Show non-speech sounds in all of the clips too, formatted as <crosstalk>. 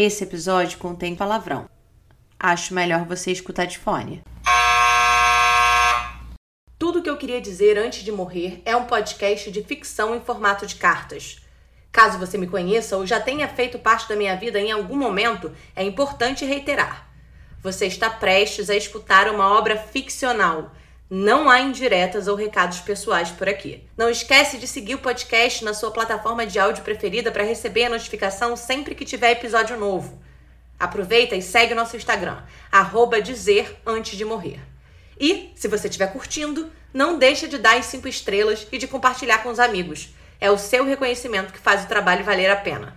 Esse episódio contém palavrão. Acho melhor você escutar de fone. Tudo o que eu queria dizer antes de morrer é um podcast de ficção em formato de cartas. Caso você me conheça ou já tenha feito parte da minha vida em algum momento, é importante reiterar. Você está prestes a escutar uma obra ficcional. Não há indiretas ou recados pessoais por aqui. Não esquece de seguir o podcast na sua plataforma de áudio preferida para receber a notificação sempre que tiver episódio novo. Aproveita e segue nosso Instagram, arroba dizer antes de morrer. E, se você estiver curtindo, não deixe de dar as 5 estrelas e de compartilhar com os amigos. É o seu reconhecimento que faz o trabalho valer a pena.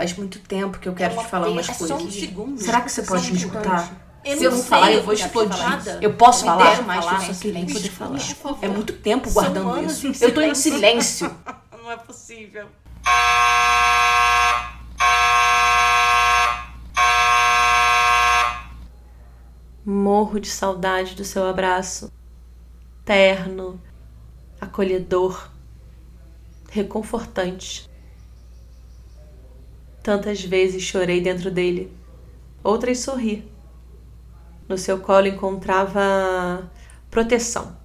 Faz muito tempo que eu quero É te falar umas é coisas. só um segundo. Será que você pode me escutar? Eu Se eu não sei, falar, eu vou explodir. Eu posso Me falar, mas falar. eu só queria poder falar. É muito tempo guardando isso. Eu tô em silêncio. <laughs> Não é possível. Morro de saudade do seu abraço. Terno, acolhedor, reconfortante. Tantas vezes chorei dentro dele, outras sorri. No seu colo encontrava proteção.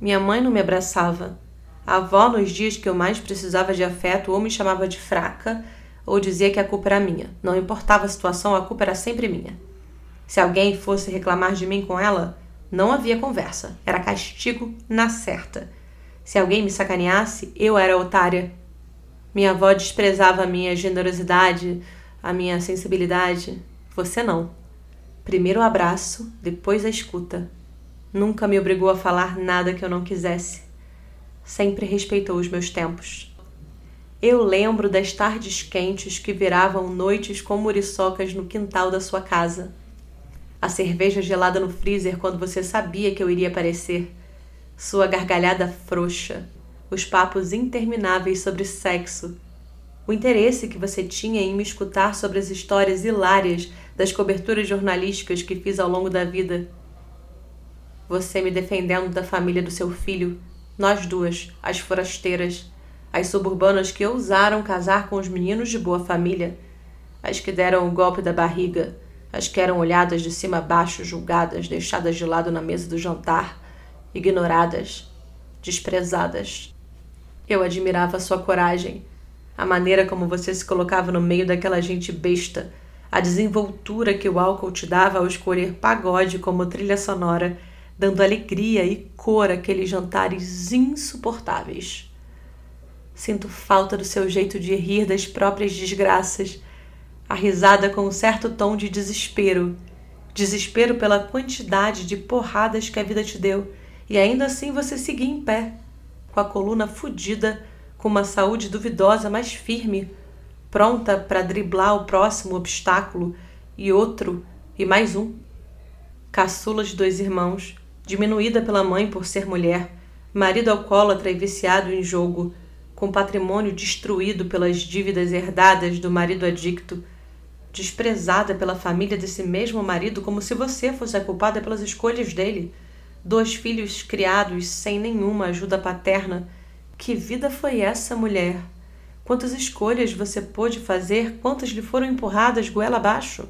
Minha mãe não me abraçava. A avó, nos dias que eu mais precisava de afeto, ou me chamava de fraca, ou dizia que a culpa era minha. Não importava a situação, a culpa era sempre minha. Se alguém fosse reclamar de mim com ela, não havia conversa. Era castigo na certa. Se alguém me sacaneasse, eu era otária. Minha avó desprezava a minha generosidade, a minha sensibilidade. Você não. Primeiro o abraço, depois a escuta. Nunca me obrigou a falar nada que eu não quisesse. Sempre respeitou os meus tempos. Eu lembro das tardes quentes que viravam noites com muriçocas no quintal da sua casa. A cerveja gelada no freezer quando você sabia que eu iria aparecer. Sua gargalhada frouxa. Os papos intermináveis sobre sexo. O interesse que você tinha em me escutar sobre as histórias hilárias das coberturas jornalísticas que fiz ao longo da vida. Você me defendendo da família do seu filho, nós duas, as forasteiras, as suburbanas que ousaram casar com os meninos de boa família, as que deram o golpe da barriga, as que eram olhadas de cima a baixo, julgadas, deixadas de lado na mesa do jantar, ignoradas, desprezadas. Eu admirava sua coragem, a maneira como você se colocava no meio daquela gente besta, a desenvoltura que o álcool te dava ao escolher pagode como trilha sonora, dando alegria e cor àqueles jantares insuportáveis. Sinto falta do seu jeito de rir das próprias desgraças, a risada com um certo tom de desespero. Desespero pela quantidade de porradas que a vida te deu, e ainda assim você seguia em pé, com a coluna fudida, com uma saúde duvidosa, mas firme, pronta para driblar o próximo obstáculo e outro e mais um. Caçula de dois irmãos, diminuída pela mãe por ser mulher, marido alcoólatra e viciado em jogo, com patrimônio destruído pelas dívidas herdadas do marido adicto, desprezada pela família desse mesmo marido como se você fosse a culpada pelas escolhas dele, dois filhos criados sem nenhuma ajuda paterna. Que vida foi essa, mulher? Quantas escolhas você pôde fazer? Quantas lhe foram empurradas goela abaixo?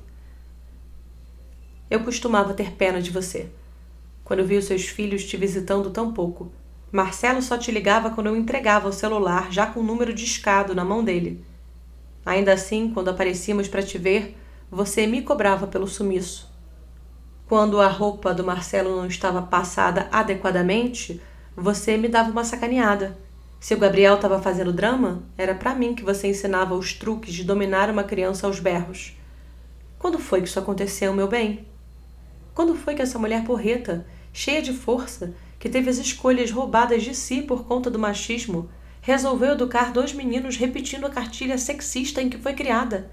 Eu costumava ter pena de você. Quando vi os seus filhos te visitando tão pouco. Marcelo só te ligava quando eu entregava o celular, já com o número discado na mão dele. Ainda assim, quando aparecíamos para te ver, você me cobrava pelo sumiço. Quando a roupa do Marcelo não estava passada adequadamente, você me dava uma sacaneada. Se o Gabriel estava fazendo drama, era para mim que você ensinava os truques de dominar uma criança aos berros. Quando foi que isso aconteceu, meu bem? Quando foi que essa mulher porreta, cheia de força, que teve as escolhas roubadas de si por conta do machismo, resolveu educar dois meninos repetindo a cartilha sexista em que foi criada?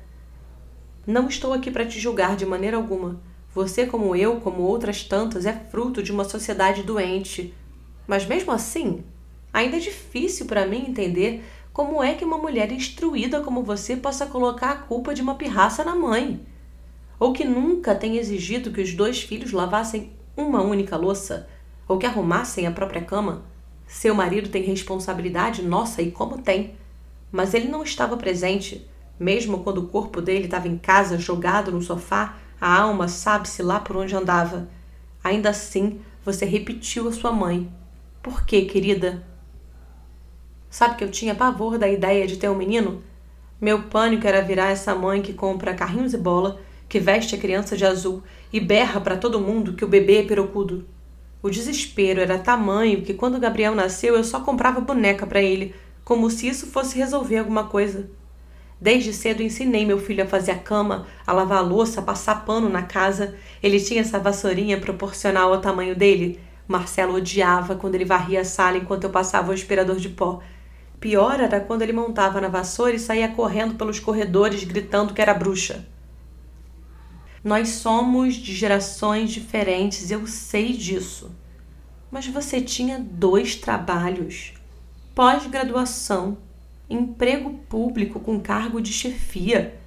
Não estou aqui para te julgar de maneira alguma. Você, como eu, como outras tantas, é fruto de uma sociedade doente. Mas mesmo assim, ainda é difícil para mim entender como é que uma mulher instruída como você possa colocar a culpa de uma pirraça na mãe. Ou que nunca tenha exigido que os dois filhos lavassem uma única louça, ou que arrumassem a própria cama. Seu marido tem responsabilidade? Nossa, e como tem! mas ele não estava presente, mesmo quando o corpo dele estava em casa, jogado no sofá, a alma sabe-se lá por onde andava. Ainda assim, você repetiu a sua mãe. Por quê, querida? Sabe que eu tinha pavor da ideia de ter um menino? Meu pânico era virar essa mãe que compra carrinhos e bola, que veste a criança de azul e berra para todo mundo que o bebê é pirocudo. O desespero era tamanho que quando Gabriel nasceu eu só comprava boneca para ele, como se isso fosse resolver alguma coisa. Desde cedo ensinei meu filho a fazer a cama, a lavar a louça, a passar pano na casa. Ele tinha essa vassourinha proporcional ao tamanho dele. Marcelo odiava quando ele varria a sala enquanto eu passava o aspirador de pó. Pior era quando ele montava na vassoura e saía correndo pelos corredores gritando que era bruxa. Nós somos de gerações diferentes, eu sei disso. Mas você tinha dois trabalhos, pós-graduação emprego público com cargo de chefia.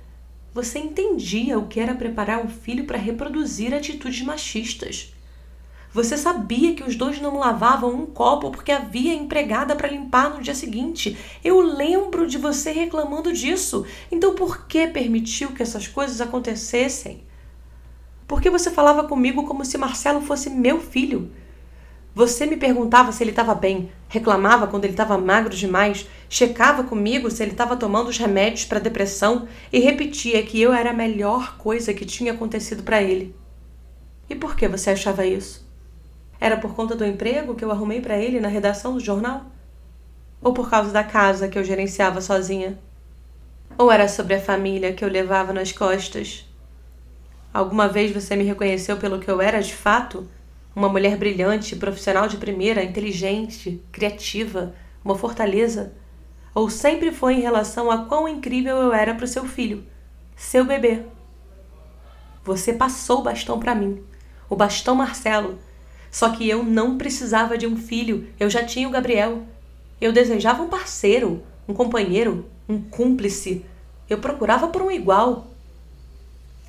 Você entendia o que era preparar um filho para reproduzir atitudes machistas. Você sabia que os dois não lavavam um copo porque havia empregada para limpar no dia seguinte. Eu lembro de você reclamando disso. Então por que permitiu que essas coisas acontecessem? Porque você falava comigo como se Marcelo fosse meu filho. Você me perguntava se ele estava bem, reclamava quando ele estava magro demais, checava comigo se ele estava tomando os remédios para depressão e repetia que eu era a melhor coisa que tinha acontecido para ele. E por que você achava isso? Era por conta do emprego que eu arrumei para ele na redação do jornal? Ou por causa da casa que eu gerenciava sozinha? Ou era sobre a família que eu levava nas costas? Alguma vez você me reconheceu pelo que eu era de fato? Uma mulher brilhante, profissional de primeira, inteligente, criativa, uma fortaleza? Ou sempre foi em relação a quão incrível eu era para o seu filho, seu bebê? Você passou o bastão para mim, o bastão Marcelo. Só que eu não precisava de um filho, eu já tinha o Gabriel. Eu desejava um parceiro, um companheiro, um cúmplice. Eu procurava por um igual.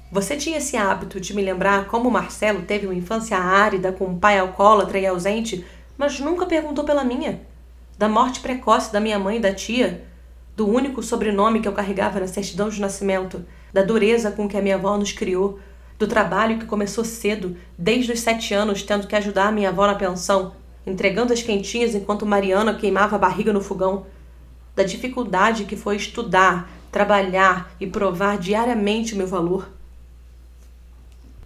Você tinha esse hábito de me lembrar como Marcelo teve uma infância árida com um pai alcoólatra e ausente, mas nunca perguntou pela minha. Da morte precoce da minha mãe e da tia, do único sobrenome que eu carregava na certidão de nascimento, da dureza com que a minha avó nos criou, do trabalho que começou cedo, desde os sete anos, tendo que ajudar a minha avó na pensão, entregando as quentinhas enquanto Mariana queimava a barriga no fogão, da dificuldade que foi estudar, trabalhar e provar diariamente o meu valor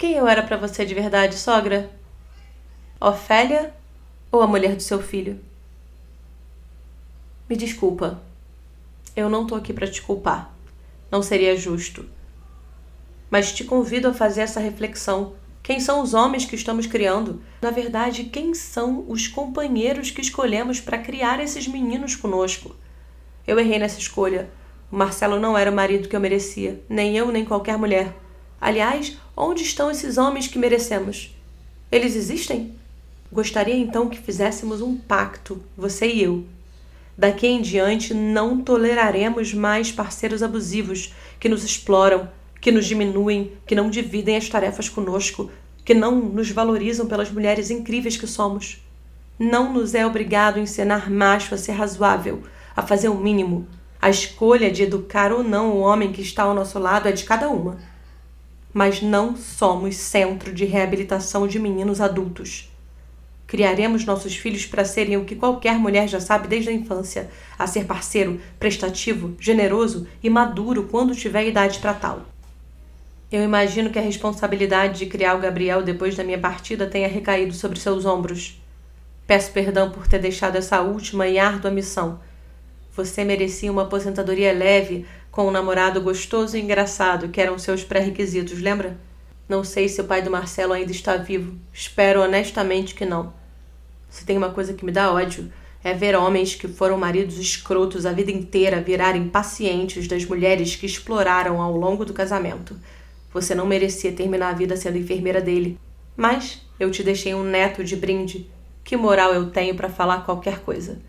quem eu era para você de verdade, sogra? Ofélia ou a mulher do seu filho? Me desculpa. Eu não tô aqui para te culpar. Não seria justo. Mas te convido a fazer essa reflexão. Quem são os homens que estamos criando? Na verdade, quem são os companheiros que escolhemos para criar esses meninos conosco? Eu errei nessa escolha. O Marcelo não era o marido que eu merecia, nem eu, nem qualquer mulher. Aliás, onde estão esses homens que merecemos? Eles existem? Gostaria então que fizéssemos um pacto, você e eu. Daqui em diante não toleraremos mais parceiros abusivos que nos exploram, que nos diminuem, que não dividem as tarefas conosco, que não nos valorizam pelas mulheres incríveis que somos. Não nos é obrigado a ensinar macho a ser razoável, a fazer o mínimo. A escolha de educar ou não o homem que está ao nosso lado é de cada uma mas não somos centro de reabilitação de meninos adultos. Criaremos nossos filhos para serem o que qualquer mulher já sabe desde a infância: a ser parceiro, prestativo, generoso e maduro quando tiver idade para tal. Eu imagino que a responsabilidade de criar o Gabriel depois da minha partida tenha recaído sobre seus ombros. Peço perdão por ter deixado essa última e árdua missão. Você merecia uma aposentadoria leve, com um namorado gostoso e engraçado, que eram seus pré-requisitos, lembra? Não sei se o pai do Marcelo ainda está vivo. Espero honestamente que não. Se tem uma coisa que me dá ódio, é ver homens que foram maridos escrotos a vida inteira virarem pacientes das mulheres que exploraram ao longo do casamento. Você não merecia terminar a vida sendo enfermeira dele. Mas eu te deixei um neto de brinde. Que moral eu tenho para falar qualquer coisa?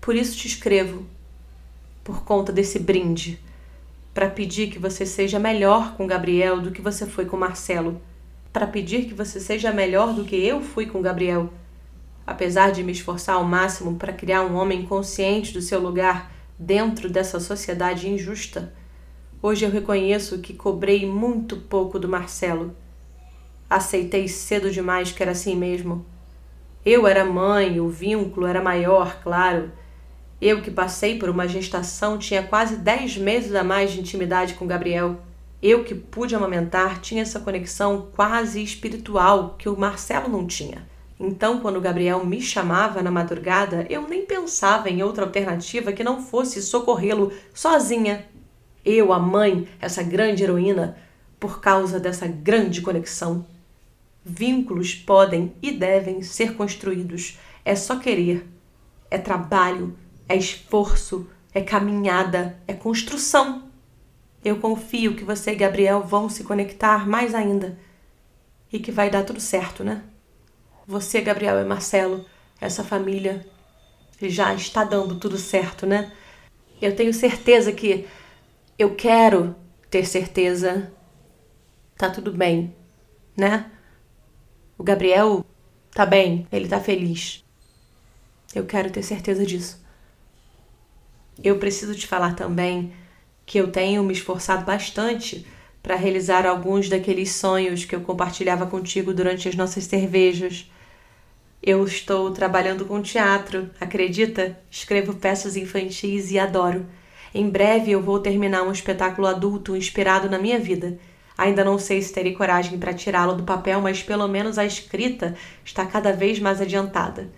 Por isso te escrevo, por conta desse brinde, para pedir que você seja melhor com Gabriel do que você foi com Marcelo, para pedir que você seja melhor do que eu fui com Gabriel. Apesar de me esforçar ao máximo para criar um homem consciente do seu lugar, dentro dessa sociedade injusta. Hoje eu reconheço que cobrei muito pouco do Marcelo. Aceitei cedo demais que era assim mesmo. Eu era mãe, o vínculo era maior, claro. Eu que passei por uma gestação tinha quase dez meses a mais de intimidade com Gabriel. Eu que pude amamentar tinha essa conexão quase espiritual que o Marcelo não tinha. Então, quando Gabriel me chamava na madrugada, eu nem pensava em outra alternativa que não fosse socorrê-lo sozinha. Eu, a mãe, essa grande heroína, por causa dessa grande conexão. Vínculos podem e devem ser construídos. É só querer. É trabalho, é esforço, é caminhada, é construção. Eu confio que você e Gabriel vão se conectar mais ainda e que vai dar tudo certo, né? Você, Gabriel e Marcelo, essa família já está dando tudo certo, né? Eu tenho certeza que eu quero ter certeza tá tudo bem, né? O Gabriel tá bem, ele tá feliz. Eu quero ter certeza disso. Eu preciso te falar também que eu tenho me esforçado bastante para realizar alguns daqueles sonhos que eu compartilhava contigo durante as nossas cervejas. Eu estou trabalhando com teatro, acredita? Escrevo peças infantis e adoro. Em breve eu vou terminar um espetáculo adulto inspirado na minha vida. Ainda não sei se terei coragem para tirá-lo do papel, mas pelo menos a escrita está cada vez mais adiantada.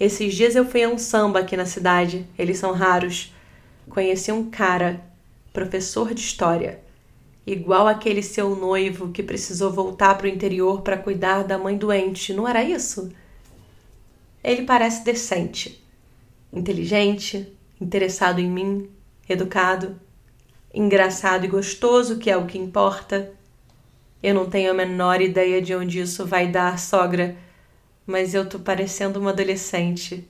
Esses dias eu fui a um samba aqui na cidade, eles são raros. Conheci um cara, professor de história, igual aquele seu noivo que precisou voltar para o interior para cuidar da mãe doente, não era isso? Ele parece decente, inteligente, interessado em mim, educado, engraçado e gostoso, que é o que importa. Eu não tenho a menor ideia de onde isso vai dar, sogra, mas eu tô parecendo uma adolescente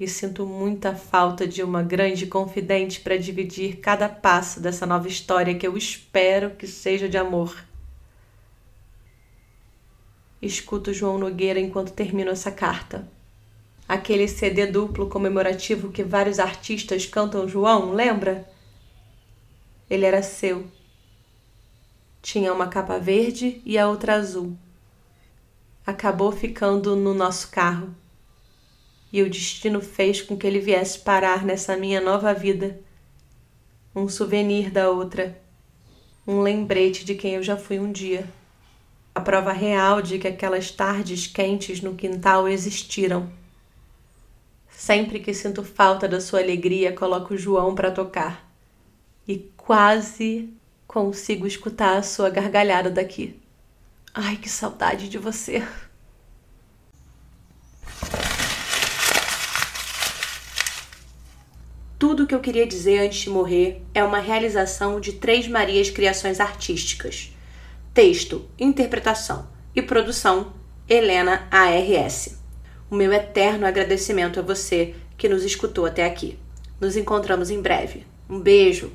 e sinto muita falta de uma grande confidente para dividir cada passo dessa nova história que eu espero que seja de amor. Escuto João Nogueira enquanto termino essa carta. Aquele CD duplo comemorativo que vários artistas cantam João, lembra? Ele era seu. Tinha uma capa verde e a outra azul. Acabou ficando no nosso carro e o destino fez com que ele viesse parar nessa minha nova vida. Um souvenir da outra, um lembrete de quem eu já fui um dia. A prova real de que aquelas tardes quentes no quintal existiram. Sempre que sinto falta da sua alegria, coloco o João para tocar. E quase consigo escutar a sua gargalhada daqui. Ai, que saudade de você! Tudo o que eu queria dizer antes de morrer é uma realização de Três Marias Criações Artísticas. Texto, interpretação e produção, Helena ARS. O meu eterno agradecimento a você que nos escutou até aqui. Nos encontramos em breve. Um beijo!